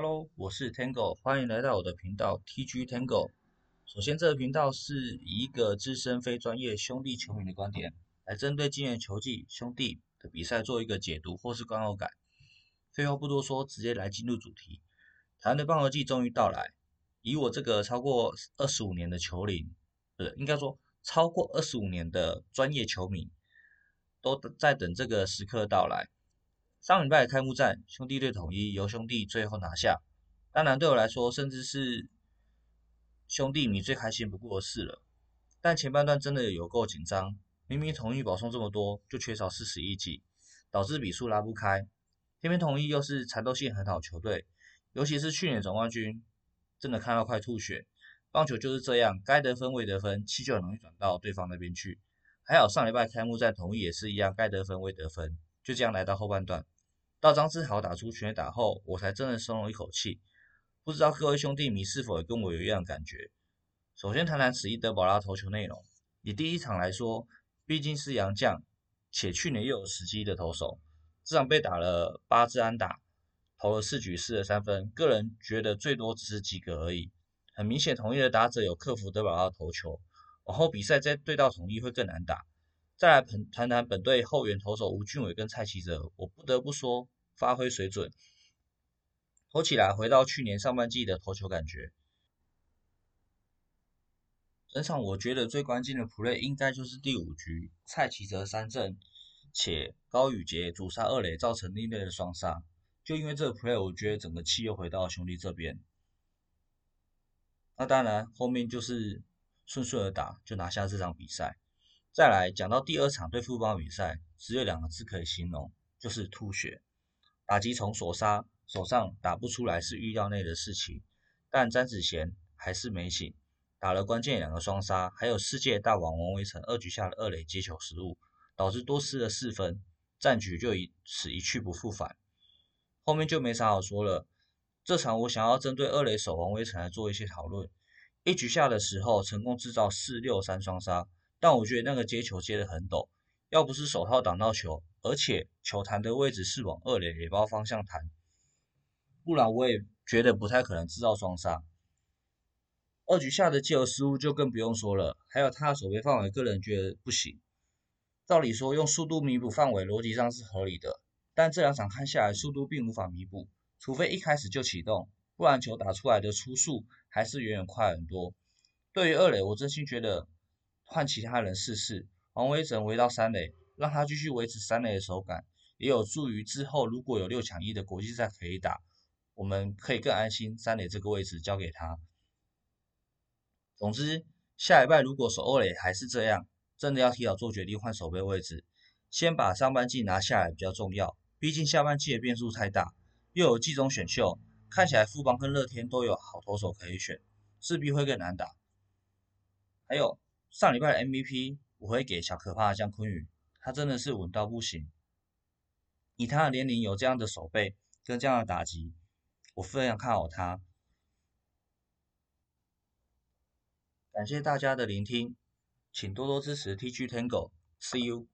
Hello，我是 Tango，欢迎来到我的频道 TG Tango。首先，这个频道是一个资深非专业兄弟球迷的观点，来针对今年球季兄弟的比赛做一个解读或是观后感。废话不多说，直接来进入主题。台湾的棒球季终于到来，以我这个超过二十五年的球龄，不是应该说超过二十五年的专业球迷，都在等这个时刻到来。上礼拜开幕战，兄弟队统一由兄弟最后拿下。当然，对我来说，甚至是兄弟迷最开心不过的事了。但前半段真的有够紧张，明明统一保送这么多，就缺少四十一记，导致比数拉不开。偏偏统一又是缠斗性很好球队，尤其是去年总冠军，真的看到快吐血。棒球就是这样，该得分未得分，气就很容易转到对方那边去。还好上礼拜开幕战统一也是一样，该得分未得分。就这样来到后半段，到张志豪打出全打后，我才真的松了一口气。不知道各位兄弟迷是否也跟我有一样的感觉？首先谈谈此役德保拉投球内容。以第一场来说，毕竟是洋将，且去年又有时机的投手，这场被打了八支安打，投了四局四了三分，个人觉得最多只是及格而已。很明显，统一的打者有克服德保拉投球，往后比赛再对到统一会更难打。再来谈谈谈本队后援投手吴俊伟跟蔡奇哲，我不得不说发挥水准，投起来回到去年上半季的投球感觉。整场我觉得最关键的 play 应该就是第五局蔡奇哲三振，且高宇杰主杀二垒造成另类的双杀，就因为这个 play，我觉得整个气又回到兄弟这边。那当然后面就是顺顺而打，就拿下这场比赛。再来讲到第二场对富邦比赛，只有两个字可以形容，就是吐血。打击从所杀手上打不出来是预料内的事情，但詹子贤还是没醒，打了关键两个双杀，还有世界大王王威成二局下的二垒接球失误，导致多失了四分，战局就以此一去不复返。后面就没啥好说了。这场我想要针对二垒手王威成来做一些讨论。一局下的时候，成功制造四六三双杀。但我觉得那个接球接得很陡，要不是手套挡到球，而且球弹的位置是往二垒垒包方向弹，不然我也觉得不太可能制造双杀。二局下的接球失误就更不用说了，还有他的守备范围，个人觉得不行。照理说用速度弥补范围，逻辑上是合理的，但这两场看下来，速度并无法弥补，除非一开始就启动，不然球打出来的初速还是远远快很多。对于二垒，我真心觉得。换其他人试试，王威整围到三垒，让他继续维持三垒的手感，也有助于之后如果有六强一的国际赛可以打，我们可以更安心三垒这个位置交给他。总之，下一拜如果守二垒还是这样，真的要提早做决定换守备位置，先把上半季拿下来比较重要，毕竟下半季的变数太大，又有季中选秀，看起来富邦跟乐天都有好投手可以选，势必会更难打。还有。上礼拜的 MVP 我会给小可怕的江坤宇，他真的是稳到不行。以他的年龄有这样的手背跟这样的打击，我非常看好他。感谢大家的聆听，请多多支持 TG Tango，See you。